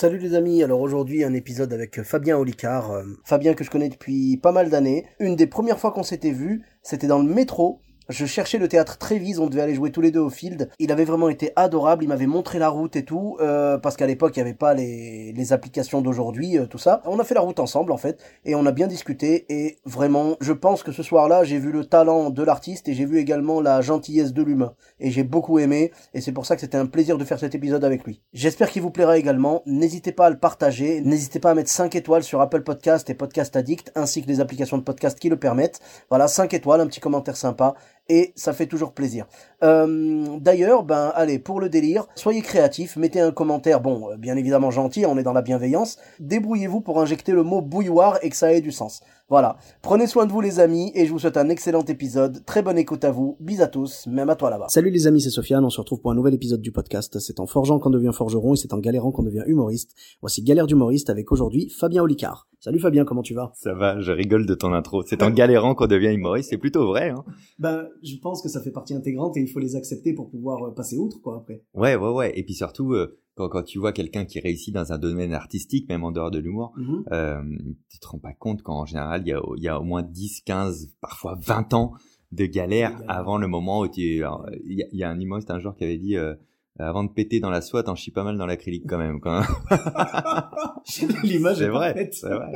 Salut les amis, alors aujourd'hui un épisode avec Fabien Olicard. Euh, Fabien que je connais depuis pas mal d'années. Une des premières fois qu'on s'était vu, c'était dans le métro. Je cherchais le théâtre Trévise, on devait aller jouer tous les deux au field. Il avait vraiment été adorable, il m'avait montré la route et tout, euh, parce qu'à l'époque il n'y avait pas les, applications d'aujourd'hui, euh, tout ça. On a fait la route ensemble en fait, et on a bien discuté, et vraiment, je pense que ce soir-là, j'ai vu le talent de l'artiste, et j'ai vu également la gentillesse de l'humain. Et j'ai beaucoup aimé, et c'est pour ça que c'était un plaisir de faire cet épisode avec lui. J'espère qu'il vous plaira également, n'hésitez pas à le partager, n'hésitez pas à mettre 5 étoiles sur Apple Podcast et Podcast Addict, ainsi que les applications de podcast qui le permettent. Voilà, 5 étoiles, un petit commentaire sympa, et ça fait toujours plaisir. Euh, D'ailleurs, ben allez, pour le délire, soyez créatifs, mettez un commentaire, bon, euh, bien évidemment gentil, on est dans la bienveillance, débrouillez-vous pour injecter le mot bouilloire et que ça ait du sens. Voilà, prenez soin de vous les amis, et je vous souhaite un excellent épisode, très bonne écoute à vous, bis à tous, même à toi là-bas. Salut les amis, c'est Sofiane, on se retrouve pour un nouvel épisode du podcast, c'est en forgeant qu'on devient forgeron, et c'est en galérant qu'on devient humoriste. Voici Galère d'humoriste avec aujourd'hui Fabien Olicard. Salut Fabien, comment tu vas? Ça va, je rigole de ton intro. C'est en galérant qu'on devient humoriste, c'est plutôt vrai. Hein. Ben, je pense que ça fait partie intégrante et il faut les accepter pour pouvoir euh, passer outre, quoi, après. Ouais, ouais, ouais. Et puis surtout, euh, quand, quand tu vois quelqu'un qui réussit dans un domaine artistique, même en dehors de l'humour, Mhm. euh, tu te rends pas compte qu'en général, il y a, il y a au moins 10, 15, parfois 20 ans de galère avant le moment où tu... alors, Il y, a, il y a un humoriste un jour qui avait dit... euh, avant de péter dans la soie, t'en chies pas mal dans l'acrylique quand même. Quand L'image c'est est vrai, c'est vrai.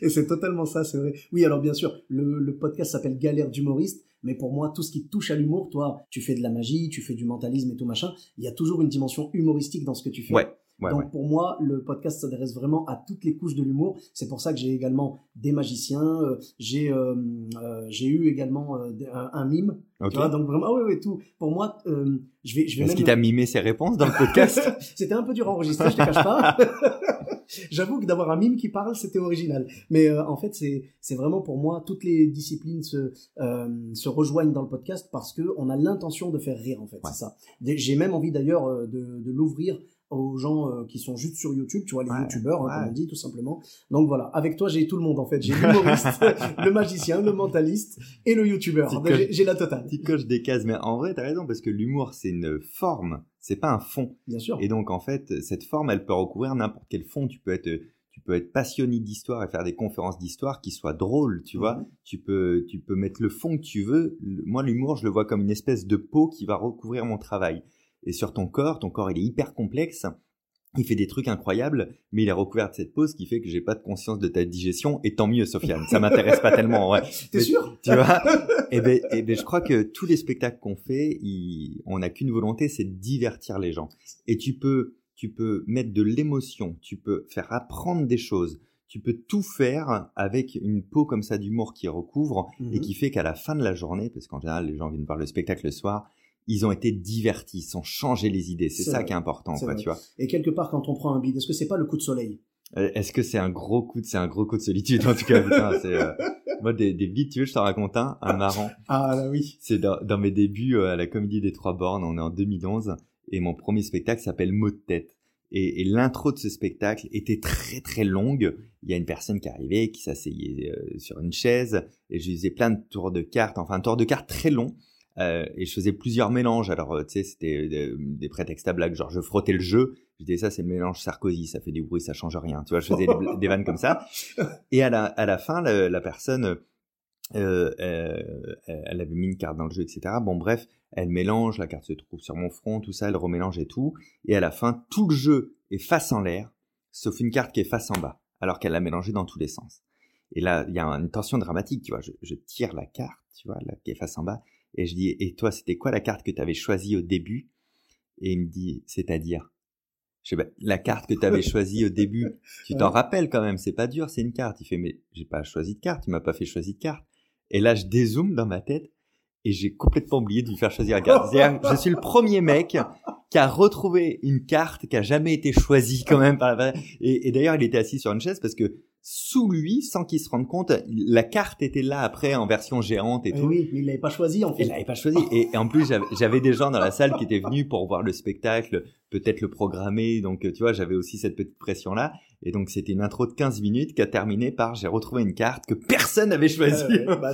Et c'est totalement ça, c'est vrai. Oui, alors bien sûr, le, le podcast s'appelle Galère d'humoriste, mais pour moi, tout ce qui touche à l'humour, toi, tu fais de la magie, tu fais du mentalisme et tout machin, il y a toujours une dimension humoristique dans ce que tu fais. Ouais, ouais, Donc ouais. pour moi, le podcast s'adresse vraiment à toutes les couches de l'humour. C'est pour ça que j'ai également des magiciens, euh, j'ai euh, euh, j'ai eu également un, un mime. Ok. Tu vois, donc vraiment, ah oui, oui, tout. Pour moi, je vais, je vais Est-ce même... qu'il t'a mimé ses réponses dans le podcast C'était un peu dur à enregistrer, je te cache pas. J'avoue que d'avoir un mime qui parle, c'était original. Mais en fait, c'est c'est vraiment pour moi toutes les disciplines se se rejoignent dans le podcast parce que on a l'intention de faire rire en fait. Ouais. C'est ça. J'ai même envie d'ailleurs de, de l'ouvrir aux gens euh, qui sont juste sur YouTube, tu vois, les Ouais, youtubeurs, hein, ouais. comme on dit tout simplement. Donc voilà, avec toi, j'ai tout le monde en fait. J'ai l'humoriste, le magicien, le mentaliste et le youtubeur. Petit coche. J'ai la totale, Tu coches des cases, mais en vrai, t'as raison, parce que l'humour, c'est une forme, c'est pas un fond. bien sûr. Et donc, en fait, cette forme, elle peut recouvrir n'importe quel fond. Tu peux être, tu peux être passionné d'histoire et faire des conférences d'histoire qui soient drôles, tu vois. Mhm. Tu peux, tu peux mettre le fond que tu veux. Moi, l'humour, je le vois comme une espèce de peau qui va recouvrir mon travail. Et sur ton corps, ton corps, il est hyper complexe. Il fait des trucs incroyables, mais il est recouvert de cette peau, ce qui fait que j'ai pas de conscience de ta digestion. Et tant mieux, Sofiane. Ça m'intéresse pas tellement, ouais. T'es sûr? tu vois et ben, eh ben, je crois que tous les spectacles qu'on fait, ils- on n'a qu'une volonté, c'est de divertir les gens. Et tu peux, tu peux mettre de l'émotion, tu peux faire apprendre des choses, tu peux tout faire avec une peau comme ça d'humour qui recouvre et Mhm. qui fait qu'à la fin de la journée, parce qu'en général les gens viennent voir le spectacle le soir, ils ont été divertis, ils ont changé les idées. C'est ça vrai. qui est important, C'est quoi, tu vois. Et quelque part, quand on prend un bide, est-ce que c'est pas le coup de soleil? Euh, Est-ce que c'est un gros coup de, c'est un gros coup de solitude en tout cas, putain, euh, moi des, des bides, tu veux, je t'en raconte un, un marrant. Ah là oui. C'est dans, dans mes débuts euh, à la Comédie des Trois Bornes, on est en 2011, et mon premier spectacle s'appelle Mot de tête. Et, et l'intro de ce spectacle était très très longue. Il y a une personne qui arrivait, qui s'asseyait euh, sur une chaise, et je lui faisais plein de tours de cartes, enfin un tour de cartes très long. Euh, et je faisais plusieurs mélanges. Alors, euh, tu sais, c'était euh, des prétextes à blagues, genre je frottais le jeu. Je disais ça, c'est le mélange Sarkozy, ça fait du bruit, ça change rien. Tu vois, je faisais des, vannes comme ça. Et à la, fin, la, personne, elle avait mis une carte dans le jeu, etc. Bon, bref, elle mélange, la carte se trouve sur mon front, tout ça, elle remélange et tout. Et à la fin, tout le jeu est face en l'air, sauf une carte qui est face en bas, alors qu'elle l'a mélangé dans tous les sens. Et là, il y a une tension dramatique, tu vois. Je, tire la carte, tu vois, qui est face en bas, et je dis, et toi, c'était quoi la carte que tu avais choisie au début? Et il me dit, c'est-à-dire je sais pas, la carte que tu avais choisie au début, tu t'en Ouais. rappelles quand même, c'est pas dur, c'est une carte. Il fait, mais j'ai pas choisi de carte, tu m'as pas fait choisir de carte. Et là, je dézoome dans ma tête et j'ai complètement oublié de lui faire choisir la carte. C'est-à-dire, je suis le premier mec qui a retrouvé une carte qui a jamais été choisie quand même par la et, et d'ailleurs il était assis sur une chaise parce que sous lui, sans qu'il se rende compte, la carte était là après en version géante et tout. Oui, mais il l'avait pas choisi en fait. Il l'avait pas choisi. Et, en plus, j'avais des gens dans la salle qui étaient venus pour voir le spectacle, peut-être le programmer. Donc, tu vois, j'avais aussi cette petite pression là. Et donc, c'était une intro de 15 minutes qui a terminé par j'ai retrouvé une carte que personne n'avait choisie bah,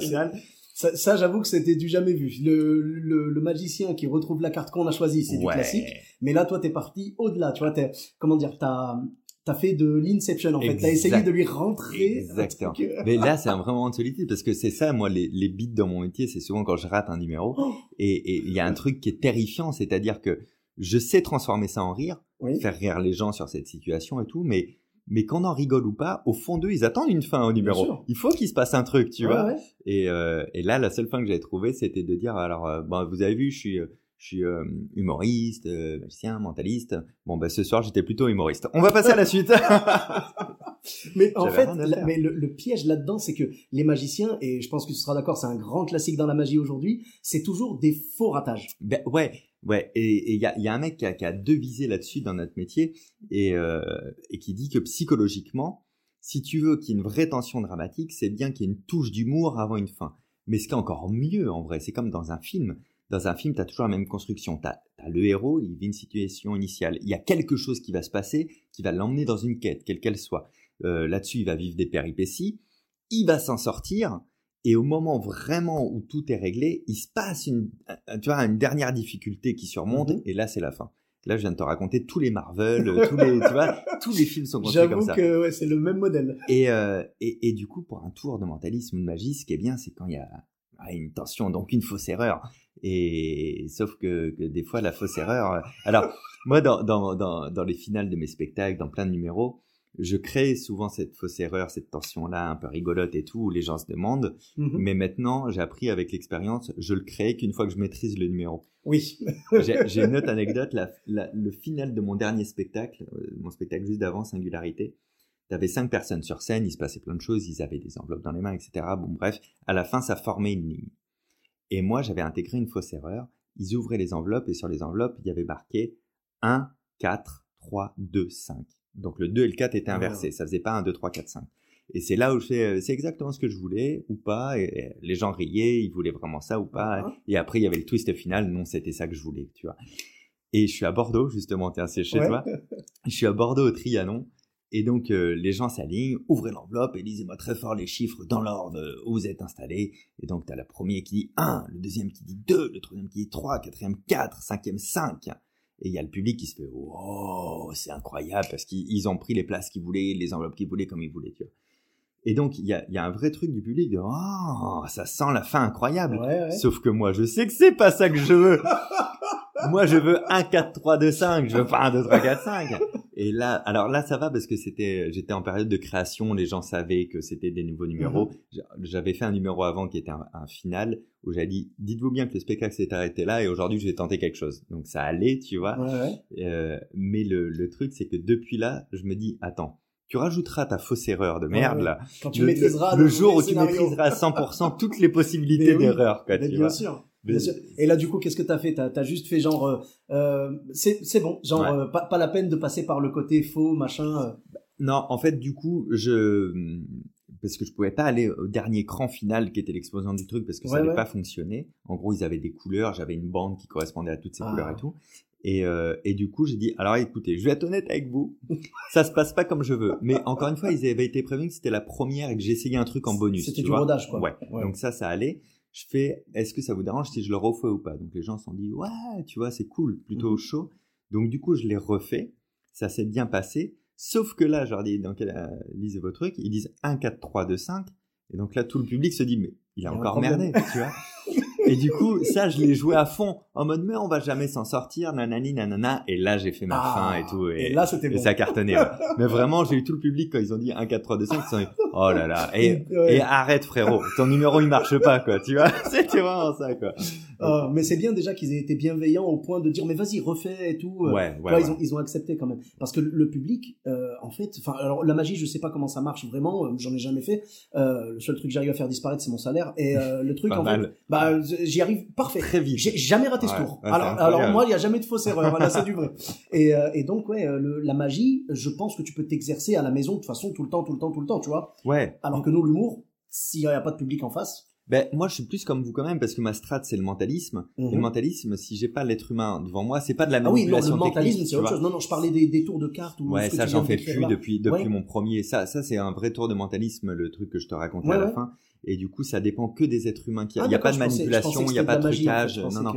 Ça, j'avoue que c'était du jamais vu. Le, le, magicien qui retrouve la carte qu'on a choisie, c'est du classique. Mais là, toi, t'es parti au-delà. Tu vois, t'es, comment dire, t'as, t'as fait de l'inception en fait. T'as essayé de lui rentrer. Exactement. Mais là, c'est un vrai moment de solitude parce que c'est ça, moi, les, les beats dans mon métier, c'est souvent quand je rate un numéro. Oh. Et il y a un truc qui est terrifiant, c'est-à-dire que je sais transformer ça en rire, faire rire les gens sur cette situation et tout, mais mais qu'on en rigole ou pas, au fond d'eux, ils attendent une fin au numéro. Il faut qu'il se passe un truc, tu vois. Et, euh, et là, la seule fin que j'avais trouvée, c'était de dire, alors, euh, bon, vous avez vu, je suis, euh, je suis euh, humoriste, euh, magicien, mentaliste. Bon, bah ce soir, j'étais plutôt humoriste. On va passer à la suite. mais en fait, mais le, piège là-dedans, c'est que les magiciens, et je pense que tu seras d'accord, c'est un grand classique dans la magie aujourd'hui, c'est toujours des faux ratages. Ben, ouais, ouais. Et il y a, y a, un mec qui a, qui a deux visées là-dessus dans notre métier et, euh, et qui dit que psychologiquement, si tu veux qu'il y ait une vraie tension dramatique, c'est bien qu'il y ait une touche d'humour avant une fin. Mais ce qui est encore mieux, en vrai, c'est comme dans un film dans un film, tu as toujours la même construction. Tu as, le héros, il vit une situation initiale. Il y a quelque chose qui va se passer, qui va l'emmener dans une quête, quelle qu'elle soit. Euh, là-dessus, il va vivre des péripéties, il va s'en sortir, et au moment vraiment où tout est réglé, il se passe une, tu vois, une dernière difficulté qui surmonte, mhm. et là, c'est la fin. Là, je viens de te raconter tous les Marvel, tous les, tu vois, tous les films sont construits comme ça. J'avoue que ouais, c'est le même modèle. Et, euh, et, et, du coup, pour un tour de mentalisme ou de magie, ce qui est bien, c'est quand il y a une tension, donc une fausse erreur. Et sauf que, que, des fois la fausse erreur. Euh, alors moi dans, dans, dans, dans, les finales de mes spectacles, dans plein de numéros, je crée souvent cette fausse erreur, cette tension-là un peu rigolote et tout, où les gens se demandent. Mhm. Mais maintenant, j'ai appris avec l'expérience, je le crée qu'une fois que je maîtrise le numéro. Oui. j'ai une autre anecdote. La, le final de mon dernier spectacle, euh, mon spectacle juste d'avant, Singularité, T'avais cinq personnes sur scène, il se passait plein de choses, ils avaient des enveloppes dans les mains, etc. Bon, bref, à la fin, ça formait une ligne. Et moi, j'avais intégré une fausse erreur. Ils ouvraient les enveloppes et sur les enveloppes, il y avait marqué 1, 4, 3, 2, 5. Donc le 2 et le 4 étaient inversés. Ça faisait pas 1, 2, 3, 4, 5. Et c'est là où je fais, euh, c'est exactement ce que je voulais ou pas. Et les gens riaient, ils voulaient vraiment ça ou pas. Et après, il y avait le twist final. Non, c'était ça que je voulais, tu vois. Et je suis à Bordeaux, justement, t'es assez chez toi. Je suis à Bordeaux au Trianon. Et donc, euh, les gens s'alignent, ouvrez l'enveloppe et lisez-moi très fort les chiffres dans l'ordre où vous êtes installés. Et donc, tu as le premier qui dit 1, le deuxième qui dit 2, le troisième qui dit 3, quatrième 4, cinquième 5. Et il y a le public qui se fait Oh, c'est incroyable parce qu'ils ont pris les places qu'ils voulaient, les enveloppes qu'ils voulaient comme ils voulaient, tu vois. Et donc, il y a, y a, un vrai truc du public de Oh, ça sent la fin incroyable. Sauf que moi, je sais que c'est pas ça que je veux. moi, je veux 1, 4, 3, 2, 5. Je veux pas 1, 2, 3, 4, 5. Et là, alors là, ça va parce que c'était, j'étais en période de création, les gens savaient que c'était des nouveaux numéros. Mhm. J'avais fait un numéro avant qui était un, final où j'avais dit, dites-vous bien que le spectacle s'est arrêté là et aujourd'hui je vais tenter quelque chose. Donc ça allait, tu vois. Euh, mais le, le truc, c'est que depuis là, je me dis, attends, tu rajouteras ta fausse erreur de merde là. Quand tu le, maîtriseras le, jour où tu maîtriseras à 100% toutes les possibilités d'erreur, quoi. bien sûr. Et là, du coup, qu'est-ce que t'as fait? T'as as juste fait genre, euh, euh c'est bon, genre euh, pas, pas, la peine de passer par le côté faux, machin. Non, en fait, du coup, je parce que je pouvais pas aller au dernier cran final qui était l'explosion du truc parce que ça n'avait pas fonctionné. En gros, ils avaient des couleurs, j'avais une bande qui correspondait à toutes ces couleurs et ah. tout. Et, euh, et du coup, j'ai dit, alors écoutez, je vais être honnête avec vous, ça se passe pas comme je veux. Mais encore une fois, ils avaient été prévenus que c'était la première et que j'essayais un truc en bonus. C'était du rodage, quoi. Ouais. Donc ça, ça allait je fais est-ce que ça vous dérange si je le refais ou pas? Donc les gens se sont dit ouais, tu vois, c'est cool, plutôt mhm. chaud. Donc du coup, je l'ai refait, ça s'est bien passé. Sauf que là, je leur dis, donc, euh, lisez vos trucs, ils disent 1, 4, 3, 2, 5. Et donc là, tout le public se dit, mais il a encore merdé, tu vois. Et du coup, ça, je l'ai joué à fond, en mode, mais on va jamais s'en sortir, nanani, nanana. Et là, j'ai fait ma fin et tout. Et, là, c'était bon. Et ça a cartonné. mais vraiment, j'ai eu tout le public quand ils ont dit 1, 4, 3, 2, 5, ils sont dit, Oh là là. Et, et arrête frérot, ton numéro il marche pas quoi, tu vois. C'était vraiment ça quoi. Euh, mais c'est bien déjà qu'ils aient été bienveillants au point de dire mais vas-y refais et tout. Ouais, ouais. Ils, ont, ils ont accepté quand même parce que le public, euh, en fait, enfin alors la magie je sais pas comment ça marche vraiment, euh, j'en ai jamais fait. Euh, le seul truc que j'arrive à faire disparaître c'est mon salaire et euh, le truc en fait, bah j'y arrive parfait. Très vite. J'ai jamais raté ce tour. alors, alors moi il y a jamais de fausse erreur, voilà c'est du vrai. Et, euh, et donc ouais le, la magie, je pense que tu peux t'exercer à la maison de toute façon tout le temps, tout le temps, tout le temps, tu vois. Ouais. Alors que nous l'humour, s'il n'y a pas de public en face. Ben, moi, je suis plus comme vous quand même, parce que ma strat, c'est le mentalisme. Et le Mhm. mentalisme, si j'ai pas l'être humain devant moi, c'est pas de la Ah oui, non, manipulation le mentalisme, c'est autre chose. Non, non, je parlais des, des tours de cartes. Ou Ouais, ça j'en fais plus là. depuis depuis Ouais. mon premier. Ça ça c'est un vrai tour de mentalisme, le truc que je te racontais Ouais, à la ouais. fin. Et du coup, ça dépend que des êtres humains. Il Ah, y a pas de manipulation, il y a pas de magie, en fait. trucage. Non non.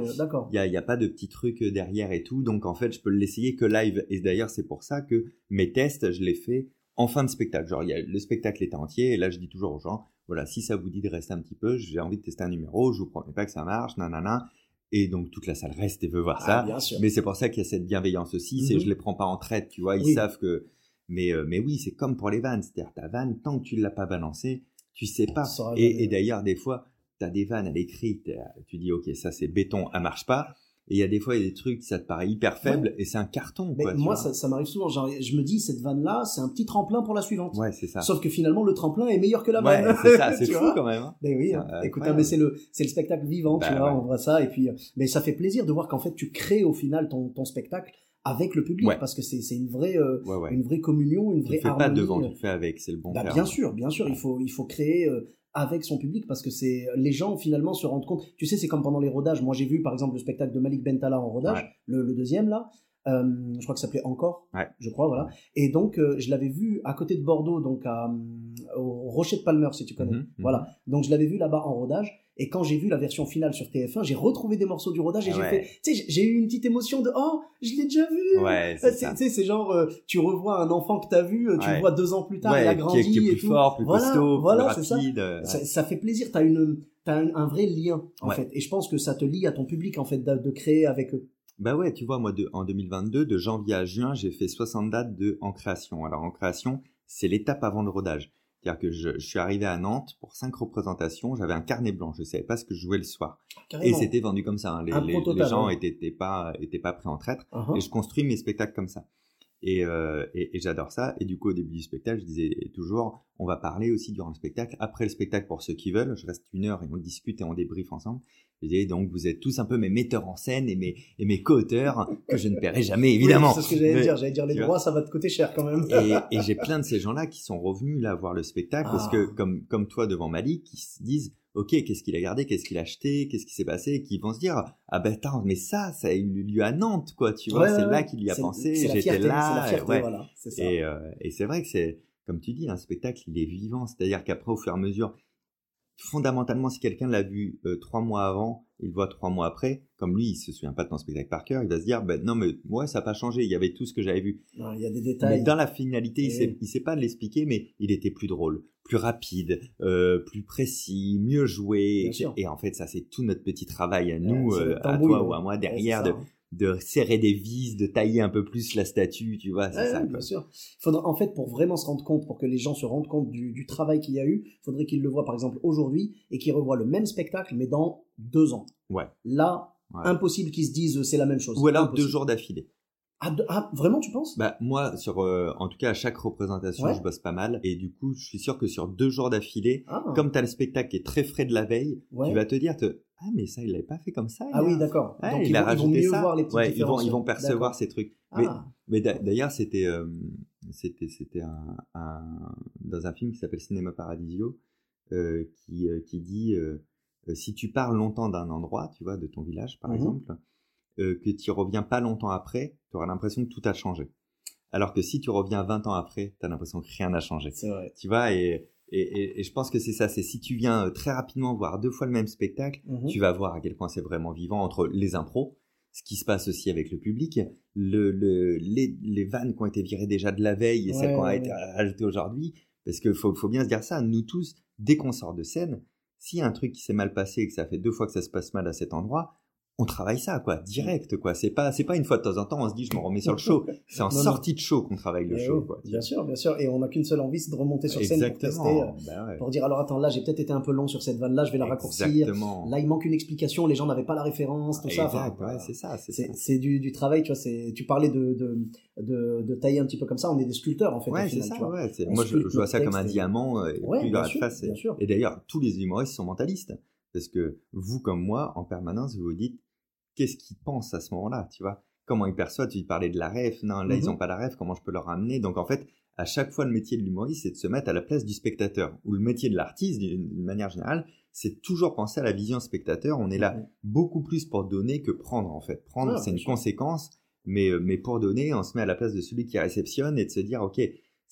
Il y a, a pas de petits trucs derrière et tout. Donc en fait, je peux l'essayer que live. Et d'ailleurs, c'est pour ça que mes tests, je les fais en fin de spectacle. Genre, y a, le spectacle était entier. Et là, je dis toujours aux gens, voilà, si ça vous dit de rester un petit peu, j'ai envie de tester un numéro. Je vous promets pas que ça marche, nanana. Et donc toute la salle reste et veut voir Ah, ça. Mais c'est pour ça qu'il y a cette bienveillance aussi. C'est Mhm. je les prends pas en traite, tu vois. Ils Oui. savent que. Mais euh, mais oui, c'est comme pour les vannes. C'est-à-dire ta vanne, tant que tu l'as pas balancée, tu sais pas. Ça Et, d'ailleurs, des fois, tu as des vannes à l'écrit, tu dis, OK, ça c'est béton, elle marche pas. Et il y a des fois, il y a des trucs, ça te paraît hyper faible et c'est un carton. Mais quoi, tu moi, vois. ça, ça m'arrive souvent. Genre, je me dis, cette vanne-là, c'est un petit tremplin pour la suivante. Ouais, c'est ça. Sauf que finalement, le tremplin est meilleur que la Ouais, vanne. c'est ça, c'est Tu fou vois quand même. hein. Ben oui, hein. écoute, hein, mais c'est le, c'est le spectacle vivant, tu Bah vois, ouais. on voit ça, et puis, euh, mais ça fait plaisir de voir qu'en fait, tu crées au final ton, ton spectacle avec le public, Ouais. parce que c'est, c'est une vraie, euh, Ouais, ouais. une vraie communion, une Tu vraie le fais harmonie. pas devant, tu fais avec, c'est le bon Bah, terme. bien sûr, bien sûr, il faut, il faut créer euh, avec son public parce que c'est les gens finalement se rendent compte. Tu sais, c'est comme pendant les rodages. Moi, j'ai vu par exemple le spectacle de Malik Bentala en rodage, Ouais. le, le deuxième là. Euh, je crois que ça s'appelait Encore, Ouais. je crois, voilà. Et donc, euh, je l'avais vu à côté de Bordeaux, donc à, au Rocher de Palmer, si tu connais. Mhm, mhm. Voilà. Donc, je l'avais vu là-bas en rodage. Et quand j'ai vu la version finale sur TF1, j'ai retrouvé des morceaux du rodage et Ah j'ai fait, tu sais, j'ai- eu une petite émotion de, oh, je l'ai déjà vu. Ouais, c'est Tu c'est genre, euh, tu revois un enfant que t'as vu, euh, tu Ouais. le vois deux ans plus tard, il a qui grandi est, qui est et plus tout. fort, plus Voilà, costaud, voilà, plus ça. rapide. euh, Ça, ça fait plaisir, t'as une, t'as un, un vrai lien en Ouais. fait, et je pense que ça te lie à ton public en fait de, de créer avec eux. Bah ouais, tu vois, moi, de, en 2022, de janvier à juin, j'ai fait 60 dates de en création. Alors, en création, c'est l'étape avant le rodage. C'est-à-dire que je, je suis arrivé à Nantes pour cinq représentations, j'avais un carnet blanc, je savais pas ce que je jouais le soir. Et c'était vendu comme ça. hein. Les, gens ouais. étaient, étaient pas, étaient pas prêts en traître. Uh-huh. Et je construis mes spectacles comme ça. Et, euh, et, et j'adore ça. Et du coup, au début du spectacle, je disais toujours, on va parler aussi durant le spectacle. Après le spectacle, pour ceux qui veulent, je reste une heure et on discute et on débriefe ensemble. Je disais, donc, vous êtes tous un peu mes metteurs en scène et mes, et mes co-auteurs que je ne paierai jamais, évidemment. Oui, c'est ce que j'allais dire. J'allais dire les droits, ça va te coûter cher quand même. et, et j'ai plein de ces gens-là qui sont revenus là voir le spectacle parce Ah. que comme comme toi devant Malik, qui se disent ok qu'est-ce qu'il a gardé, qu'est-ce qu'il a acheté, qu'est-ce qui s'est passé, et qui vont se dire ah ben attends mais ça ça a eu lieu à Nantes quoi tu vois Ouais, c'est ouais, là qu'il y a pensé, j'étais là fierté, ouais. voilà. C'est ça. et euh, et c'est vrai que c'est comme tu dis un spectacle il est vivant c'est-à-dire qu'après au fur et à mesure fondamentalement si quelqu'un l'a vu euh, trois mois avant il le voit trois mois après comme lui il se souvient pas de ton spectacle par cœur il va se dire ben non mais ouais ça n'a pas changé il y avait tout ce que j'avais vu Non, Il y a des mais détails. dans la finalité, il Et- sait, pas l'expliquer, mais il était plus drôle, plus rapide, euh, plus précis, mieux joué. Et en fait, ça, c'est tout notre petit travail à nous, euh, à toi ou à moi, derrière, de. De serrer des vis, de tailler un peu plus la statue, tu vois, c'est Ouais, ça. quoi. bien sûr. Faudra, en fait, pour vraiment se rendre compte, pour que les gens se rendent compte du, du travail qu'il y a eu, faudrait qu'ils le voient par exemple aujourd'hui et qu'ils revoient le même spectacle, mais dans deux ans. Ouais. Là, Ouais. impossible qu'ils se disent c'est la même chose. Ou alors Impossible. deux jours d'affilée. Ah, ah, vraiment, tu penses? Bah moi, sur, euh, en tout cas, à chaque représentation, Ouais. je bosse pas mal, et du coup, je suis sûr que sur deux jours d'affilée, ah. comme tu as le spectacle qui est très frais de la veille, Ouais. tu vas te dire, te, ah mais ça, il l'avait pas fait comme ça. Ah oui, d'accord. Ouais, Donc il ils, a vont, ils vont rajouté mieux ça. voir les petites Ouais, ils vont, ils vont percevoir ces trucs. Mais, Ah, mais d'a- d'ailleurs, c'était, euh, c'était, c'était un, un- dans un film qui s'appelle Cinéma Paradisio, euh, qui, euh, qui dit, euh, euh, si tu parles longtemps d'un endroit, tu vois, de ton village, par Mhm. exemple, euh, que tu reviens pas longtemps après, tu auras l'impression que tout a changé. Alors que si tu reviens 20 ans après, tu as l'impression que rien n'a changé. c'est vrai. Tu vois, et, et, et- et je pense que c'est ça, c'est si tu viens euh, très rapidement voir deux fois le même spectacle, Mhm. tu vas voir à quel point c'est vraiment vivant entre les impros, ce qui se passe aussi avec le public, le, le, les, les vannes qui ont été virées déjà de la veille et celles qui ont ouais, été ouais. rajoutées aujourd'hui. Parce qu'il faut, faut bien se dire ça, nous tous, dès qu'on sort de scène, s'il y a un truc qui s'est mal passé et que ça fait deux fois que ça se passe mal à cet endroit, on travaille ça, quoi, direct, quoi. C'est pas, c'est pas une fois de temps en temps, on se dit, je me remets sur le show. C'est en sortie de show qu'on travaille le Eh show, oui, quoi. Bien sûr, bien sûr. Et on n'a qu'une seule envie, c'est de remonter sur scène pour tester, euh, Bah ouais. pour dire alors attends, là j'ai peut-être été un peu long sur cette vanne là, je vais la raccourcir. Là il manque une explication, les gens n'avaient pas la référence, tout ça. Enfin, ouais, c'est ça, c'est c'est du, du travail, tu vois. C'est tu parlais de, de de de tailler un petit peu comme ça. On est des sculpteurs en fait. Ouais, c'est ça, tu vois. Moi, je, vois ça comme un diamant. Et d'ailleurs, tous les humoristes sont mentalistes. Parce que vous, comme moi, en permanence, vous vous dites, qu'est-ce qu'ils pensent à ce moment-là, tu vois? Comment ils perçoivent? Tu parlais de la ref, non, là, ils n'ont pas la ref, comment je peux leur ramener Donc, en fait, à chaque fois, le métier de l'humoriste, c'est de se mettre à la place du spectateur. Ou le métier de l'artiste, d'une manière générale, c'est toujours penser à la vision spectateur. On est là Ouais. beaucoup plus pour donner que prendre, en fait. Prendre, Ah, c'est une sûr. conséquence, mais, euh, mais pour donner, on se met à la place de celui qui réceptionne et de se dire, OK,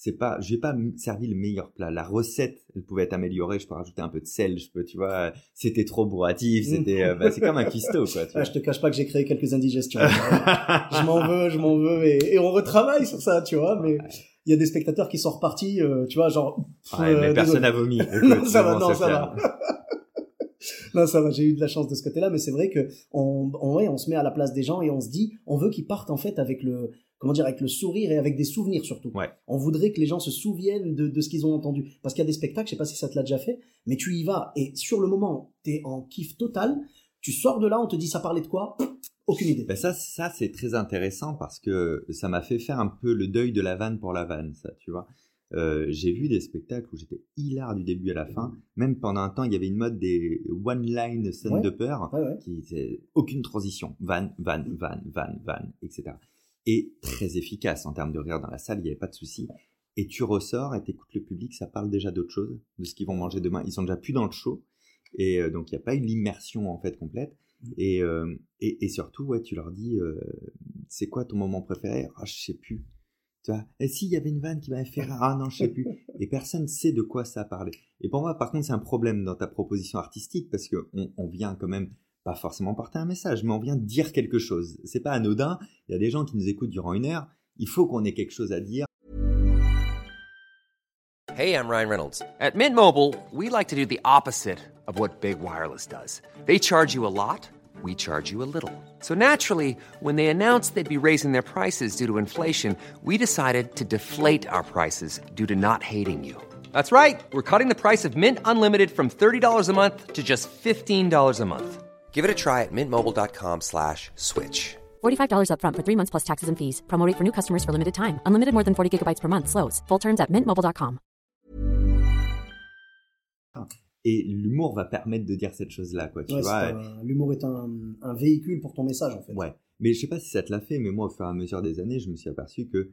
c'est pas, j'ai pas servi le meilleur plat. La recette, elle pouvait être améliorée. Je peux rajouter un peu de sel. Je peux, tu vois, c'était trop bourratif. C'était, euh, bah, c'est comme un cuistot, quoi. Tu Ah, vois. je te cache pas que j'ai créé quelques indigestions. je m'en veux, je m'en veux, et, et on retravaille sur ça, tu vois. Mais il y a des spectateurs qui sont repartis, euh, tu vois, genre. pff, Ouais, mais euh, personne n'a vomi. non, ça va, non, ça va. non, ça va, j'ai eu de la chance de ce côté-là, mais c'est vrai que on, on, ouais, on se met à la place des gens et on se dit, on veut qu'ils partent en fait avec le, comment dire, avec le sourire et avec des souvenirs surtout. Ouais. On voudrait que les gens se souviennent de, de ce qu'ils ont entendu. Parce qu'il y a des spectacles, je sais pas si ça te l'a déjà fait, mais tu y vas et sur le moment, t'es en kiff total, tu sors de là, on te dit ça parlait de quoi? Aucune idée. Ben ça, ça c'est très intéressant parce que ça m'a fait faire un peu le deuil de la vanne pour la vanne, ça, tu vois. Euh, j'ai vu des spectacles où j'étais hilar du début à la fin. Même pendant un temps, il y avait une mode des one-line stand-upper Ouais, ouais. qui était aucune transition. Van, van, van, van, van, etc. Et très efficace en termes de rire dans la salle, il n'y avait pas de souci. Et tu ressors et t'écoutes le public, ça parle déjà d'autre chose, de ce qu'ils vont manger demain. Ils sont déjà plus dans le show. Et euh, donc, il n'y a pas eu l'immersion, en fait, complète. Et, euh, et, et surtout, ouais, tu leur dis, euh, c'est quoi ton moment préféré? Ah, je sais plus. Tu vois, et si, il y avait une vanne qui m'avait fait rire. Ah non, je sais plus. Et personne sait de quoi ça parlait. Et pour moi, par contre, c'est un problème dans ta proposition artistique parce que on, on vient quand même pas forcément porter un message, mais on vient dire quelque chose. C'est pas anodin. Il y a des gens qui nous écoutent durant une heure. Il faut qu'on ait quelque chose à dire. Hey, I'm Ryan Reynolds. At Mint Mobile, we like to do the opposite of what Big Wireless does. They charge you a lot, we charge you a little. So naturally, when they announced they'd be raising their prices due to inflation, we decided to deflate our prices due to not hating you. That's right. We're cutting the price of Mint Unlimited from $30 a month to just $15 a month. Give it a try at mintmobile.com slash switch. $45 upfront for three months plus taxes and fees. Promo rate for new customers for limited time. Unlimited more than 40 gigabytes per month. Slows. Full terms at mintmobile.com. Et l'humour va permettre de dire cette chose-là, quoi. Tu Ouais, vois. L'humour est un, un véhicule pour ton message, en fait. Ouais. Mais je sais pas si ça te l'a fait, mais moi, au fur et à mesure des années, je me suis aperçu que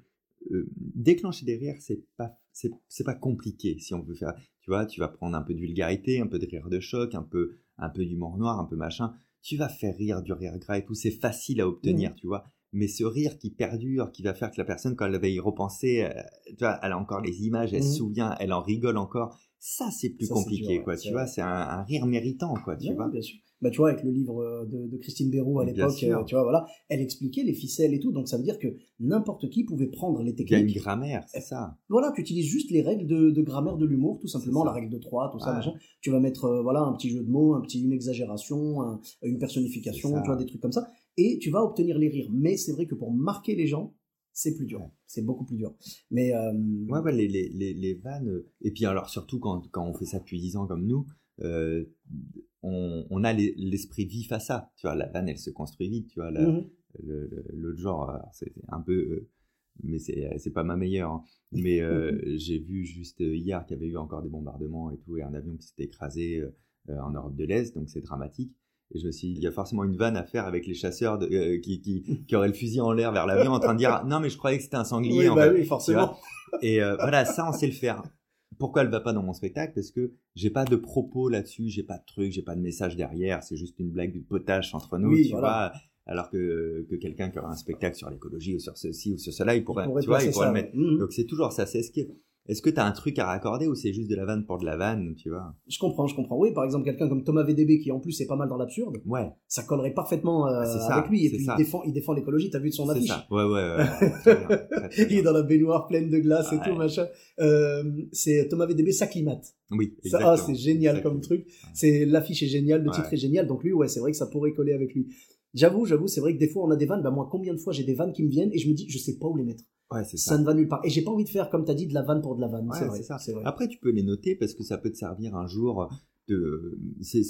euh, déclencher des rires, c'est pas, c'est, c'est pas compliqué si on veut faire. Tu vois, tu vas prendre un peu de vulgarité, un peu de rire de choc, un peu, un peu d'humour noir, un peu machin. Tu vas faire rire du rire gras et tout. C'est facile à obtenir, tu vois. Mais ce rire qui perdure, qui va faire que la personne, quand elle va y repenser, euh, tu vois, elle a encore les images, elle se souvient, elle en rigole encore. Ça, c'est plus Ça, compliqué, dur, ouais, quoi. Tu vois, c'est un, un rire méritant, quoi. Tu vois. bien sûr. Bah, tu vois, avec le livre euh, de, de Christine Béraud à l'époque, euh, tu vois, voilà, elle expliquait les ficelles et tout, donc ça veut dire que n'importe qui pouvait prendre les Il y a une techniques. grammaire, c'est ça. Voilà, tu utilises juste les règles de, de grammaire de l'humour, tout simplement, la règle de 3, tout ça, machin. Tu vas mettre, euh, voilà, un petit jeu de mots, un petit, une exagération, un- une personnification, tu vois, des trucs comme ça, et tu vas obtenir les rires. Mais c'est vrai que pour marquer les gens, c'est plus dur. C'est beaucoup plus dur. Mais, euh, Ouais, les, les, les, les vannes. Et puis alors surtout quand, quand on fait ça depuis 10 ans comme nous, euh, on, on a les- l'esprit vif à ça. Tu vois, la vanne, elle se construit vite. Tu vois, mhm. l'autre genre, alors, c'est un peu... euh, mais c'est pas ma meilleure. hein. Mais euh, j'ai vu juste euh, hier qu'il y avait eu encore des bombardements et tout, et un avion qui s'était écrasé euh, euh, en Europe de l'Est, donc c'est dramatique. Et je me suis dit, il y a forcément une vanne à faire avec les chasseurs de- euh, qui, qui, qui auraient le fusil en l'air vers l'avion en train de dire non mais je croyais que c'était un sanglier. Oui, en bah oui, forcément. Et euh, voilà, ça, on sait le faire. Pourquoi elle va pas dans mon spectacle? Parce que j'ai pas de propos là-dessus, j'ai pas de truc, j'ai pas de message derrière. C'est juste une blague de potache entre nous, Oui, tu voilà. vois. Alors que, que quelqu'un qui aurait un spectacle sur l'écologie ou sur ceci ou sur cela, il pourrait, pourrait tu vois, placer il pourrait ça, le mettre. ouais. Mhm. Donc c'est toujours ça. C'est est-ce que est-ce que t'as un truc à raccorder ou c'est juste de la vanne pour de la vanne, tu vois? Je comprends, je comprends. Oui, par exemple, quelqu'un comme Thomas VDB, qui en plus est pas mal dans l'absurde, Ouais, ça collerait parfaitement euh, Ah, ça, avec lui. Et puis ça. il défend, il défend l'écologie. T'as vu de son c'est affiche? ça. Ouais, ouais, ouais. ouais. Très bien, très, très Il est dans la baignoire pleine de glace et Ouais. tout machin. Euh, c'est Thomas VDB s'acclimate. Oui, ah, exactement. c'est génial comme truc. C'est l'affiche est géniale, le titre est génial. Donc lui, ouais, c'est vrai que ça pourrait coller avec lui. J'avoue, j'avoue, c'est vrai que des fois on a des vannes. Bah moi, combien de fois j'ai des vannes qui me viennent et je me dis, je sais pas où les mettre. Ouais, c'est Ça ça. ne va nulle part. Et j'ai pas envie de faire, comme t'as dit, de la vanne pour de la vanne. Ouais, c'est vrai. c'est ça. C'est vrai. Après, tu peux les noter parce que ça peut te servir un jour de. C'est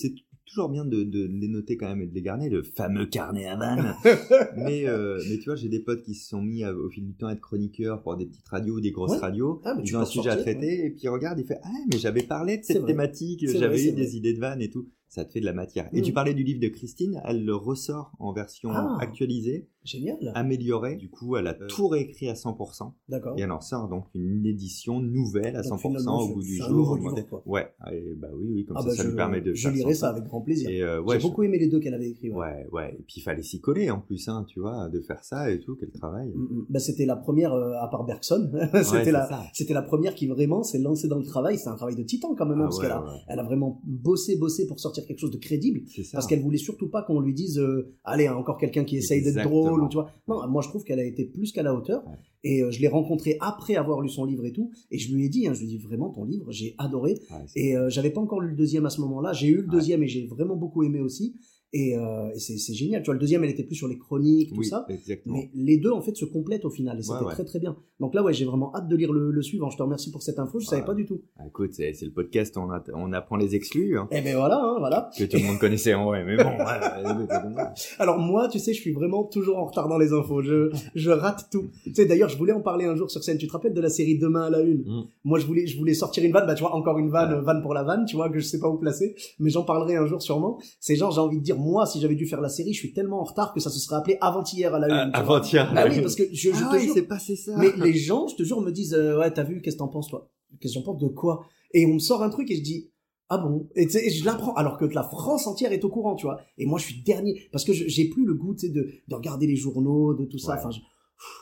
toujours bien de, de les noter quand même et de les garder, le fameux carnet à vannes. mais, euh, mais tu vois, j'ai des potes qui se sont mis à- au fil du temps à être chroniqueurs pour des petites radios, des grosses Ouais. radios. Ah, tu ils ont un sujet à traiter et puis ils regardent, ils font Ah, mais j'avais parlé de cette thématique, j'avais eu des idées de vannes et tout. Ça te fait de la matière. Et Mm. tu parlais du livre de Christine, elle le ressort en version Ah. actualisée, Génial. améliorée. Du coup, elle a tout réécrit à 100%. D'accord. Et elle en sort donc une édition nouvelle à Donc, 100% finalement, au goût du jour. livre, quoi. Ouais, et bah oui, oui, comme Ah ça, bah, ça je, permet de. je lirai ça avec grand plaisir. Et euh, ouais, j'ai je- beaucoup aimé les deux qu'elle avait écrits. ouais. Ouais, ouais. Et puis il fallait s'y coller en plus, hein, tu vois, de faire ça et tout, quel travail. Mm, mm. Bah, c'était la première, euh, à part Bergson, c'était la, c'était la première qui vraiment s'est lancée dans le travail. C'est un travail de titan quand même, hein, Ah parce qu'elle a, elle a vraiment bossé, bossé pour sortir quelque chose de crédible. Parce qu'elle voulait surtout pas qu'on lui dise, euh, allez, hein, encore quelqu'un qui essaye d'être Exactement. Drôle, ou tu vois. Non, moi je trouve qu'elle a été plus qu'à la hauteur. Et euh, je l'ai rencontrée après avoir lu son livre et tout. Et je lui ai dit, hein, je lui ai dit vraiment ton livre, j'ai adoré. Ouais, Et euh, j'avais pas encore lu le deuxième à ce moment-là. J'ai eu le Ouais. deuxième et j'ai vraiment beaucoup aimé aussi. Et, euh, et c'est génial. Tu vois, le deuxième, elle était plus sur les chroniques, tout oui, ça. exactement. Mais les deux, en fait, se complètent au final. Et c'était ouais. très, très bien. Donc là, ouais, j'ai vraiment hâte de lire le, le suivant. Je te remercie pour cette info. Je savais Ouais. pas du tout. Ah, écoute, c'est le podcast, on, a- on apprend les exclus, hein, Et ben voilà, hein, voilà. que tout le monde connaissait en vrai, mais bon, ça. Alors moi, tu sais, je suis vraiment toujours en retard dans les infos. Je, je rate tout. Tu sais, d'ailleurs, je voulais en parler un jour sur scène. Tu te rappelles de la série Demain à la une? Mm. Moi, je voulais, je voulais sortir une vanne. Bah, tu vois, encore une vanne, Ouais. vanne pour la vanne, tu vois, que je sais pas où placer. Mais j'en parlerai un jour sûrement. C'est genre, j'ai envie de dire, moi, si j'avais dû faire la série, je suis tellement en retard que ça se serait appelé avant-hier à la une. Avant-hier. Bah oui, parce que je, je ah te ouais, jure, c'est passé ça. Mais les gens, je te jure, me disent euh, ouais, t'as vu, qu'est-ce que t'en penses toi? Qu'est-ce que j'en pense de quoi? Et on me sort un truc et je dis ah bon? Et, je l'apprends alors que la France entière est au courant, tu vois. Et moi, je suis dernier parce que je- j'ai plus le goût, tu sais, de, de regarder les journaux, de tout ça. Ouais. Enfin, je,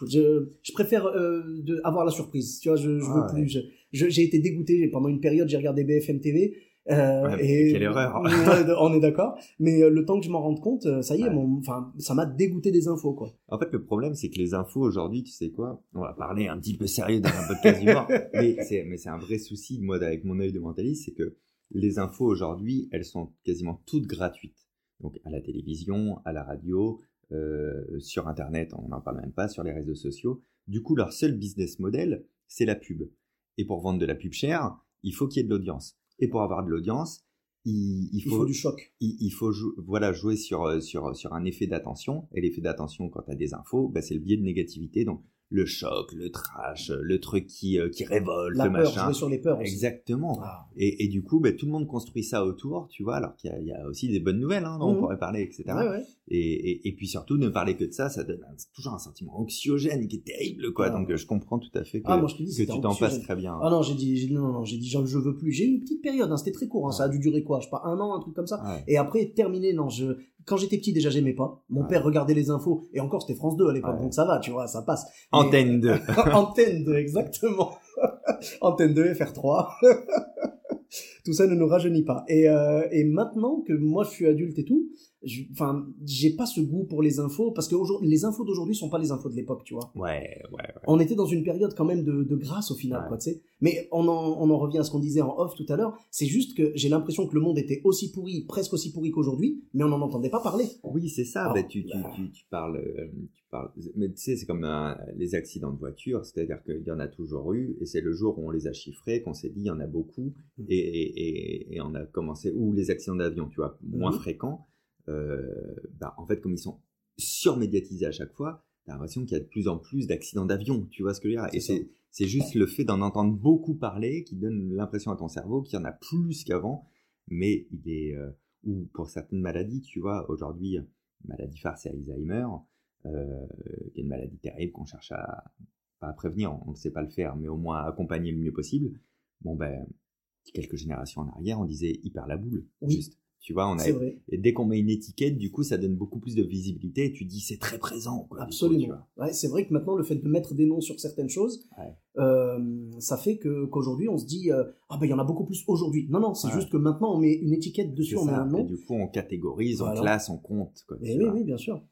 je, je préfère euh, de, avoir la surprise, tu vois. Je, je veux Ah, plus. ouais. je- je- j'ai été dégoûté pendant une période. J'ai regardé BFM TV. Euh, Ouais, mais et quelle erreur. On est d'accord mais euh, le temps que je m'en rende compte euh, ça y est Ouais. mon enfin ça m'a dégoûté des infos quoi En fait, le problème, c'est que les infos aujourd'hui, tu sais quoi On va parler un petit peu sérieux dans un podcast d'humour, mais c'est mais c'est un vrai souci, moi, avec mon œil de mentaliste, c'est que les infos aujourd'hui, elles sont quasiment toutes gratuites. Donc à la télévision, à la radio, euh, sur Internet, on n'en parle même pas, sur les réseaux sociaux. Du coup, leur seul business model, c'est la pub. Et pour vendre de la pub chère, il faut qu'il y ait de l'audience. Et pour avoir de l'audience, il, il il faut, du choc il, il faut jou- voilà, jouer sur, euh, sur, sur un effet d'attention. Et l'effet d'attention, quand tu as des infos, bah, c'est le biais de négativité. Donc, le choc, le trash, le truc qui, euh, qui révolte, la le peur machin. jouer sur les peurs aussi. Exactement. Ah. Et, et du coup, bah, tout le monde construit ça autour, tu vois, alors qu'il y a, il y a aussi des bonnes nouvelles hein, dont Mhm. on pourrait parler, etc. Ouais, ouais. Et, et, et puis surtout, ne parler que de ça, ça donne un- toujours un sentiment anxiogène qui est terrible, quoi. Ah. Donc, euh, je comprends tout à fait que, Ah, moi, je te dis, que tu t'en passes très bien. Ah non, j'ai dit, non, non, j'ai dit, je, je veux plus. J'ai eu une petite période, hein, c'était très court, hein, ça a dû durer quoi, je sais pas, un an, un truc comme ça. Ouais. Et après, terminé, non, je, quand j'étais petit, déjà, j'aimais pas. Mon Ouais. père regardait les infos, et encore, c'était France 2 à l'époque, Ouais. donc ça va, tu vois, ça passe. Mais- Antenne 2. Antenne 2, exactement. Antenne 2, FR3. tout ça ne nous rajeunit pas. Et, euh, et maintenant que moi je suis adulte et tout, enfin, j'ai pas ce goût pour les infos parce que les infos d'aujourd'hui sont pas les infos de l'époque, tu vois. Ouais, ouais, ouais. On était dans une période quand même de, de grâce au final, Ouais. quoi, tu sais. Mais on en, on en revient à ce qu'on disait en off tout à l'heure. C'est juste que j'ai l'impression que le monde était aussi pourri, presque aussi pourri qu'aujourd'hui, mais on n'en entendait pas parler. Oui, c'est ça. Bah, tu, tu, bah. tu, tu parles, tu parles. Mais tu sais, c'est comme un- les accidents de voiture, c'est-à-dire qu'il y en a toujours eu, et c'est le jour où on les a chiffrés qu'on s'est dit il y en a beaucoup, Mm. et, et, et, et on a commencé. Ou les accidents d'avion, tu vois, moins Mhm. fréquents. Euh, bah, en fait, comme ils sont surmédiatisés à chaque fois, t'as l'impression qu'il y a de plus en plus d'accidents d'avion. Tu vois ce que je veux dire? Et C'est juste le fait d'en entendre beaucoup parler qui donne l'impression à ton cerveau qu'il y en a plus qu'avant, mais il est euh, ou pour certaines maladies, tu vois, aujourd'hui, maladie phare, c'est Alzheimer, euh, qui est une maladie terrible qu'on cherche à, pas à prévenir, on ne sait pas le faire, mais au moins à accompagner le mieux possible. Bon, ben, quelques générations en arrière, on disait il perd la boule, Oui. juste. Tu vois, on a, vrai. et dès qu'on met une étiquette, du coup, ça donne beaucoup plus de visibilité et tu dis c'est très présent. Quoi, Absolument. Ouais, c'est vrai que maintenant, le fait de mettre des noms sur certaines choses, Ouais. euh, ça fait que qu'aujourd'hui, on se dit euh, ah ben il y en a beaucoup plus aujourd'hui. Non non, c'est Ouais. juste que maintenant on met une étiquette dessus, on met un Et nom. du coup, on catégorise, on classe, on compte. Quoi, tu oui oui bien sûr.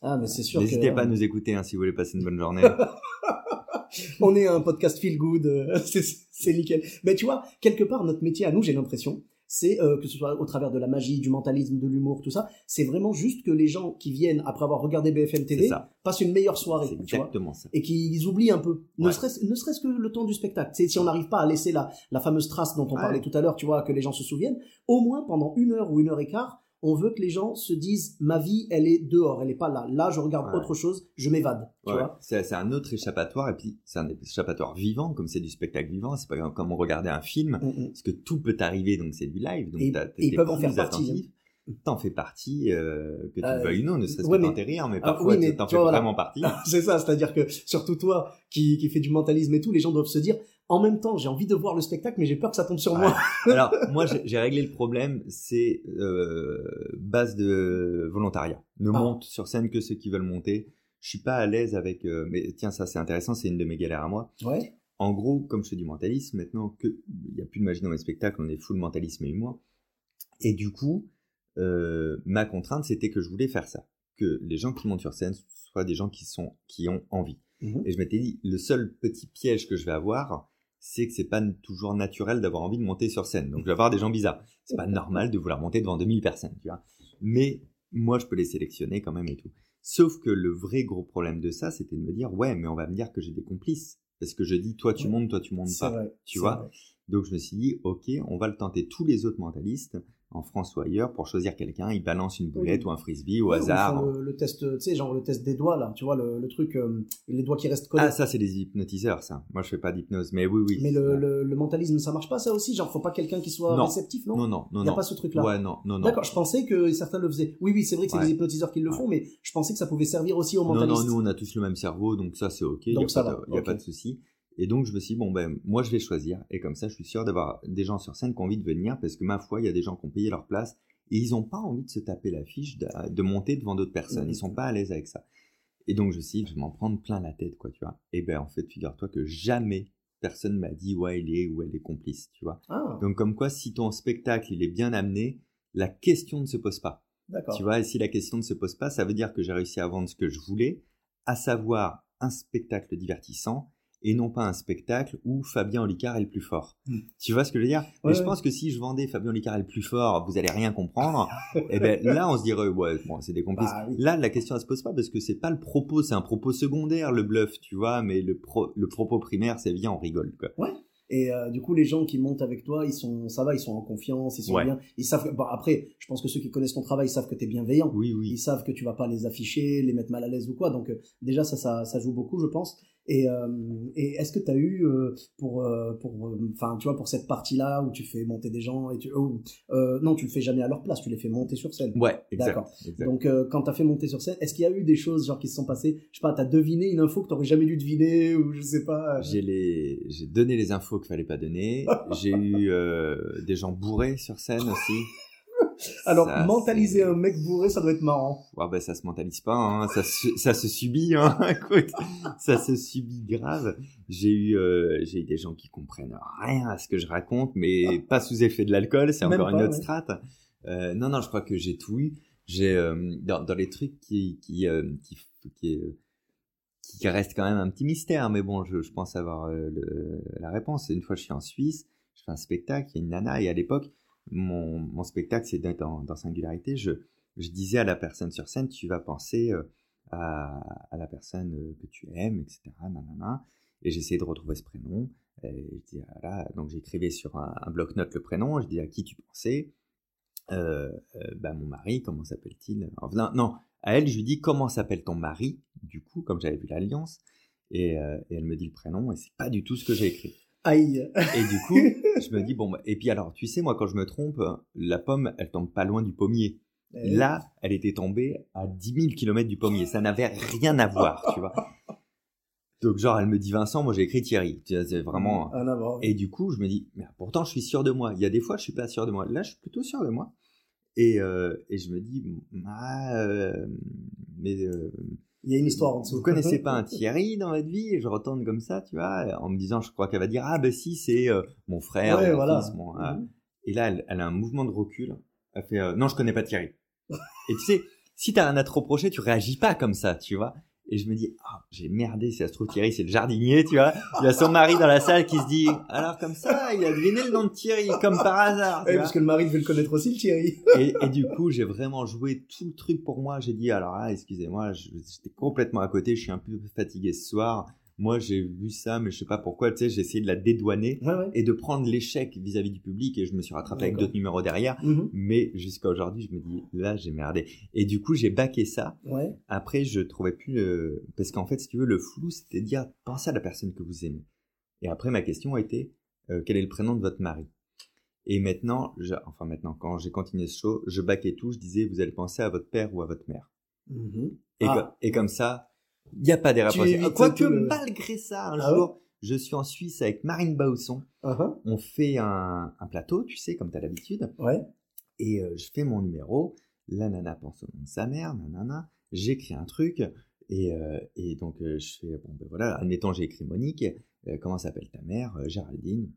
Ah mais c'est sûr. N'hésitez que, pas à euh, nous écouter hein, si vous voulez passer une bonne journée. On est un podcast feel good, c'est c'est nickel. Mais tu vois, quelque part notre métier à nous, j'ai l'impression, c'est euh, que ce soit au travers de la magie, du mentalisme, de l'humour, tout ça. C'est vraiment juste que les gens qui viennent après avoir regardé BFM TV passent une meilleure soirée, vois, exactement ça. et qu'ils oublient un peu, ne Ouais. serait-ce ne serait-ce que le temps du spectacle. C'est si on n'arrive pas à laisser la la fameuse trace dont on Ouais. parlait tout à l'heure, tu vois, que les gens se souviennent, au moins pendant une heure ou une heure et quart. On veut que les gens se disent ma vie elle est dehors elle est pas là là je regarde Ouais. autre chose je m'évade tu Ouais, vois c'est un autre échappatoire et puis c'est un échappatoire vivant comme c'est du spectacle vivant c'est pas comme- comme regarder un film Mm, mm. parce que tout peut arriver donc c'est du live donc Et- ils peuvent en faire partie, attentif. T'en fais partie, euh, que tu Euh, le veuilles ou non, ne serait-ce ouais, que mais- rire, mais Ah, parfois oui, t'en fais voilà. vraiment partie. c'est ça c'est-à-dire que surtout toi qui qui fait du mentalisme et tout les gens doivent se dire en même temps j'ai envie de voir le spectacle mais j'ai peur que ça tombe sur moi Alors, moi, j'ai réglé le problème, c'est euh, base de volontariat. Ne Ah. monte sur scène que ceux qui veulent monter. Je suis pas à l'aise avec... euh, mais tiens, ça c'est intéressant, c'est une de mes galères à moi. ouais En gros, comme je fais du mentalisme, maintenant que il y a plus de magie dans mes spectacles, on est full mentalisme et humour. Et du coup, euh, ma contrainte, c'était que je voulais faire ça. Que les gens qui montent sur scène soient des gens qui sont, qui ont envie. Mhm. Et je m'étais dit, le seul petit piège que je vais avoir, c'est que c'est pas toujours naturel d'avoir envie de monter sur scène. Donc je vais avoir des gens bizarres. C'est pas normal de vouloir monter devant 2000 personnes, tu vois. Mais moi, je peux les sélectionner quand même et tout. Sauf que le vrai gros problème de ça, c'était de me dire, ouais, mais on va me dire que j'ai des complices. Parce que je dis, toi tu montes, toi tu montes pas. vrai tu vois? vrai. Donc je me suis dit, ok, on va le tenter tous les autres mentalistes, en France ou ailleurs, pour choisir quelqu'un. Ils balancent une boulette Oui. ou un frisbee au Ouais, ou hasard. ils font le, le test tu sais genre le test des doigts là tu vois le, le truc euh, les doigts qui restent collés Ah, ça, c'est des hypnotiseurs, ça. Moi, je fais pas d'hypnose, mais oui, oui. mais le, mentalisme ça marche pas ça aussi? Genre faut pas quelqu'un qui soit Non. réceptif non? Non, non, non, y a non. pas ce truc là Ouais, non, non, non. D'accord, je pensais que certains le faisaient. Oui, oui, c'est vrai que c'est Ouais. les hypnotiseurs qui le font, mais je pensais que ça pouvait servir aussi aux Non, mentalistes. non, nous, on a tous le même cerveau, donc ça, c'est ok. Il n'y a, pas, de, y a pas de souci. Et donc, je me suis dit, bon, ben, moi, je vais choisir. Et comme ça, je suis sûr d'avoir des gens sur scène qui ont envie de venir, parce que ma foi, il y a des gens qui ont payé leur place et ils n'ont pas envie de se taper l'affiche, de, de monter devant d'autres personnes. Ils sont pas à l'aise avec ça. Et donc, je me suis dit, je vais m'en prendre plein la tête, quoi, tu vois. Et ben, en fait, figure-toi que jamais personne m'a dit, ouais, il est ou elle est complice, tu vois. Ah, Donc, comme quoi, si ton spectacle, il est bien amené, la question ne se pose pas. d'accord. Tu vois, et si la question ne se pose pas, ça veut dire que j'ai réussi à vendre ce que je voulais, à savoir un spectacle divertissant et non pas un spectacle où Fabien Olicard est le plus fort. Mm. Tu vois ce que je veux dire? Ouais, Et je ouais. pense que si je vendais Fabien Olicard est le plus fort, vous allez rien comprendre. et ben là, on se dirait ouais, bon, c'est des complices. Bah oui. Là, la question elle se pose pas parce que c'est pas le propos, c'est un propos secondaire le bluff, tu vois, mais le pro- le propos primaire, c'est viens, on rigole quoi. Et euh, du coup, les gens qui montent avec toi, ils sont, ça va, ils sont en confiance, ils sont Ouais. bien. Ils savent. Bon, après, je pense que ceux qui connaissent ton travail savent que t'es bienveillant. Oui, Ils oui. savent que tu vas pas les afficher, les mettre mal à l'aise ou quoi. Donc euh, déjà, ça, ça, ça joue beaucoup, je pense. Et, euh, et est-ce que tu as eu euh, pour, euh, pour, euh, enfin, tu vois, pour cette partie-là où tu fais monter des gens et tu, oh, euh, non, tu le fais jamais à leur place, tu les fais monter sur scène. Ouais. D'accord. Donc, euh, quand t'as fait monter sur scène, est-ce qu'il y a eu des choses genre qui se sont passées? Je sais pas, t'as deviné une info que t'aurais jamais dû deviner ou je sais pas. J'ai les, j'ai donné les infos qu'il fallait pas donner. J'ai eu euh, des gens bourrés sur scène aussi. Alors, Ça, mentaliser un mec bourré, ça doit être marrant. Ouais, ben, ça se mentalise pas, hein. ça, se, ça se subit, hein. Écoute, ça se subit grave. J'ai eu, euh, j'ai eu des gens qui comprennent rien à ce que je raconte, mais pas sous effet de l'alcool, c'est encore une autre ouais. strate. Euh, non, non, je crois que j'ai tout eu. J'ai euh, dans, dans les trucs qui qui euh, qui qui, qui restent quand même un petit mystère, mais bon, je, je pense avoir le- la réponse. Une fois, je suis en Suisse, je fais un spectacle, il y a une nana, et à l'époque, mon, spectacle, c'est d'être dans, Singularité. Je, disais à la personne sur scène, tu vas penser euh, à, la personne euh, que tu aimes, etc. Et j'essayais de retrouver ce prénom. Je dis, ah donc j'écrivais sur un, bloc-notes le prénom, je dis à qui tu pensais? Euh, bah, mon mari, comment s'appelle-t-il? Non, à elle, je lui dis comment s'appelle ton mari, du coup, comme j'avais vu l'alliance. Et, et elle me dit le prénom, et c'est pas du tout ce que j'ai écrit. Aïe. Et du coup, je me dis, bon, bah, et puis alors, tu sais, moi, quand je me trompe, la pomme, elle tombe pas loin du pommier. Eh, Là, elle était tombée à 10 000 km du pommier. Ça n'avait rien à voir, tu vois. Donc, genre, elle me dit Vincent, moi j'ai écrit Thierry. Tu vois, C'est vraiment. Un avant. Et du coup, je me dis, mais pourtant, je suis sûr de moi. Il y a des fois, je suis pas sûr de moi. Là, je suis plutôt sûr de moi. Et, euh, et je me dis, ah, euh, mais euh, Il y a une histoire en dessous. vous connaissez pas un Thierry dans votre vie Et je retourne comme ça, tu vois, en me disant, je crois qu'elle va dire, ah ben si, c'est euh, mon frère, Ouais, mon voilà. fils, mon. ah. Mhm. Et là, elle, elle a un mouvement de recul. Elle fait, euh, non, je connais pas Thierry. et tu sais, si t'as rien à te reprocher, tu réagis pas comme ça, tu vois. Et je me dis, ah, j'ai merdé, si ça se trouve, Thierry, c'est le jardinier, tu vois. Il y a son mari dans la salle qui se dit, alors comme ça, il a deviné le nom de Thierry, comme par hasard. tu Ouais, parce que le mari devait le connaître aussi, le Thierry. et, et du coup, j'ai vraiment joué tout le truc pour moi. J'ai dit, alors là, excusez-moi, j'étais complètement à côté, je suis un peu fatigué ce soir. Moi, j'ai vu ça, mais je sais pas pourquoi, tu sais, j'ai essayé de la dédouaner Ouais, ouais. et de prendre l'échec vis-à-vis du public et je me suis rattrapé avec d'autres numéros derrière. Mhm. Mais jusqu'à aujourd'hui, je me dis, là, j'ai merdé. Et du coup, j'ai baqué ça. Ouais. Après, je trouvais plus le... Parce qu'en fait, si tu veux, le flou, c'était de dire, pensez à la personne que vous aimez. Et après, ma question a été, euh, quel est le prénom de votre mari? Et maintenant, je- enfin maintenant, quand j'ai continué ce show, je baquais tout, je disais, vous allez penser à votre père ou à votre mère. Mhm. Et, Ah. co- et comme ça, il n'y a pas d'erreur Quoique, le- malgré ça, un Ah jour, je suis en Suisse avec Marine Bausson. Uh-huh. On fait un, un plateau, tu sais, comme tu as l'habitude. Ouais. Et euh, je fais mon numéro. La nana pense au nom de sa mère, nanana. J'écris un truc. Et, euh, et donc, euh, je fais, bon, ben voilà, admettons, j'ai écrit Monique. Comment s'appelle ta mère? Géraldine.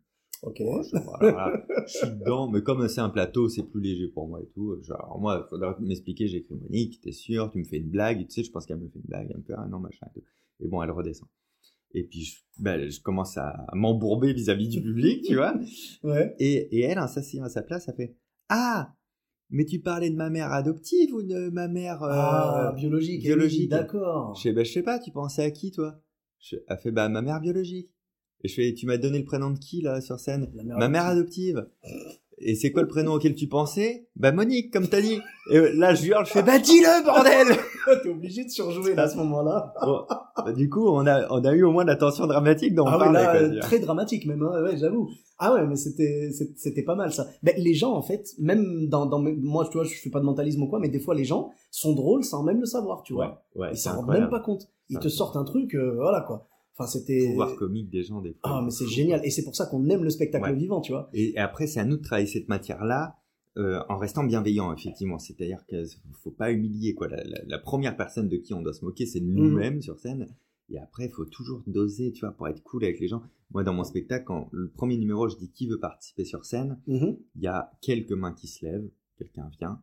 Ok. Bon, je, voilà, je suis dedans, mais comme c'est un plateau, c'est plus léger pour moi et tout. Genre, alors moi, il faudra m'expliquer, j'ai écrit Monique, t'es sûr, tu me fais une blague, tu sais, je pense qu'elle me fait une blague, un peu, ah non, machin et tout. Et bon, elle redescend. Et puis, je, ben, je commence à m'embourber vis-à-vis du public, tu vois. Ouais. Et, et elle, en s'asseyant à sa place, elle fait Ah, mais tu parlais de ma mère adoptive ou de ma mère. euh, ah, biologique. oui, biologique. D'accord. Je Bah, je sais pas, tu pensais à qui, toi? Je, Elle fait Bah, ma mère biologique. Et je fais Tu m'as donné le prénom de qui, là, sur scène La mère Ma mère adoptive. Et c'est quoi le prénom auquel tu pensais? Bah, Monique, comme t'as dit. Et là, je hurle, je fais Bah, dis-le, bordel T'es obligé de surjouer là, à ce moment-là. Bon, bah, Du coup, on a, on a eu au moins l'attention dramatique dont on ah ouais, là, quoi, très dramatique même, hein, ouais, j'avoue. Ah ouais, mais c'était c'était pas mal ça. Ben, les gens en fait, même dans, dans moi tu vois, je fais pas de mentalisme ou quoi, mais des fois les gens sont drôles sans même le savoir, tu vois. Ouais, ouais, Ils s'en rendent même pas compte. Ils te sortent un truc, euh, voilà quoi. Enfin c'était. pouvoir comique des gens des fois. Ah mais c'est génial et c'est pour ça qu'on aime le spectacle Ouais. vivant, tu vois. Et après, c'est à nous de travailler cette matière-là euh, en restant bienveillant, effectivement. C'est-à-dire qu'il faut pas humilier. Quoi. La, la- la première personne de qui on doit se moquer, c'est de nous-mêmes sur scène. Et après, il faut toujours doser, tu vois, pour être cool avec les gens. Moi, dans mon spectacle, quand le premier numéro, je dis qui veut participer sur scène, Mhm. il y a quelques mains qui se lèvent, quelqu'un vient,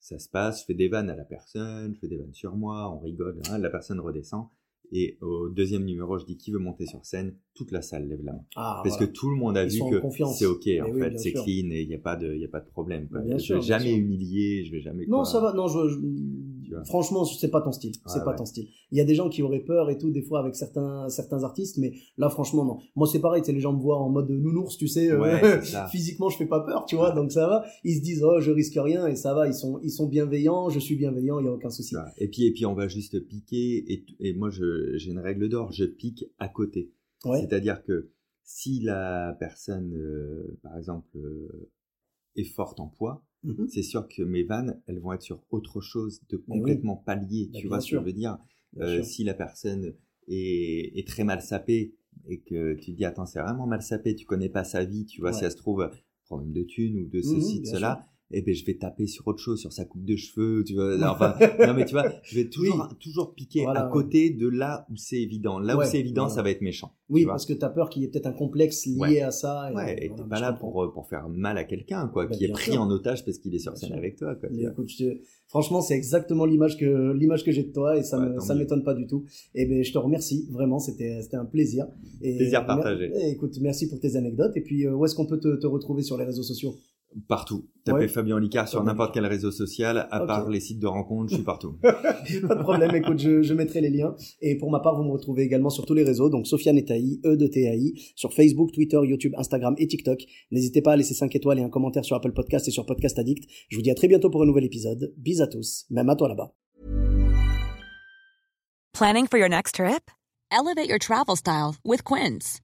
ça se passe, je fais des vannes à la personne, je fais des vannes sur moi, on rigole, hein, la personne redescend. Et au deuxième numéro, je dis qui veut monter sur scène, toute la salle lève la main. Ah, Parce voilà. que tout le monde a Ils vu que c'est ok Mais en oui, fait, c'est clean et il n'y a pas de, il a pas de problème. Quoi. Bien je sûr, vais jamais humilier, je vais jamais. Non, quoi. ça va. Non, je, je- Tu vois. franchement, c'est pas ton style. C'est Ouais, pas ouais. ton style. Il y a des gens qui auraient peur et tout des fois avec certains certains artistes, mais là, franchement, non. Moi, c'est pareil. Tu sais, les gens me voient en mode nounours, tu sais. euh, physiquement, je fais pas peur, tu vois. Donc ça va. Ils se disent, oh, je risque rien et ça va. Ils sont ils sont bienveillants. Je suis bienveillant. Il y a aucun souci. Et puis et puis on va juste piquer et, et moi j'ai une règle d'or, je pique à côté. Ouais. C'est-à-dire que si la personne, euh, par exemple, euh, est forte en poids, Mhm. c'est sûr que mes vannes, elles vont être sur autre chose de oui. complètement pas lié. Bah, Tu vois ce que je veux dire? Euh. Si la personne est, est très mal sapée et que tu te dis attends c'est vraiment mal sapé, tu connais pas sa vie, tu vois Ouais. si elle se trouve problème de thune ou de Mhm, ceci de bien cela. Et ben je vais taper sur autre chose, sur sa coupe de cheveux, tu vois. Enfin, non mais tu vois, je vais toujours toujours piquer Voilà, à ouais. côté de là où c'est évident. Là Ouais, où c'est évident, voilà. ça va être méchant. Oui, tu parce que t'as peur qu'il y ait peut-être un complexe lié Ouais. à ça. Et, Ouais, et t'es pas là pour, pour faire mal à quelqu'un, quoi, Bah, qui est pris sûr. en otage parce qu'il est sur scène avec toi, quoi. tu écoute, je- franchement, c'est exactement l'image que l'image que j'ai de toi et ça me ça m'étonne pas du tout. Et ben je te remercie vraiment, c'était c'était un plaisir. Et Plaisir partagé. et écoute, merci pour tes anecdotes et puis euh, où est-ce qu'on peut te, te retrouver sur les réseaux sociaux? Partout. Tapez Ouais. Fabien Licard sur n'importe quel réseau social, à part les sites de rencontres, je suis partout. Pas de problème, écoute, je, je mettrai les liens. Et pour ma part, vous me retrouvez également sur tous les réseaux, donc Sofiane et Taï, E de TAI, sur Facebook, Twitter, YouTube, Instagram et TikTok. N'hésitez pas à laisser 5 étoiles et un commentaire sur Apple Podcast et sur Podcast Addict. Je vous dis à très bientôt pour un nouvel épisode. Bis à tous, même à toi là-bas. Planning for your next trip? Elevate your travel style with Quince.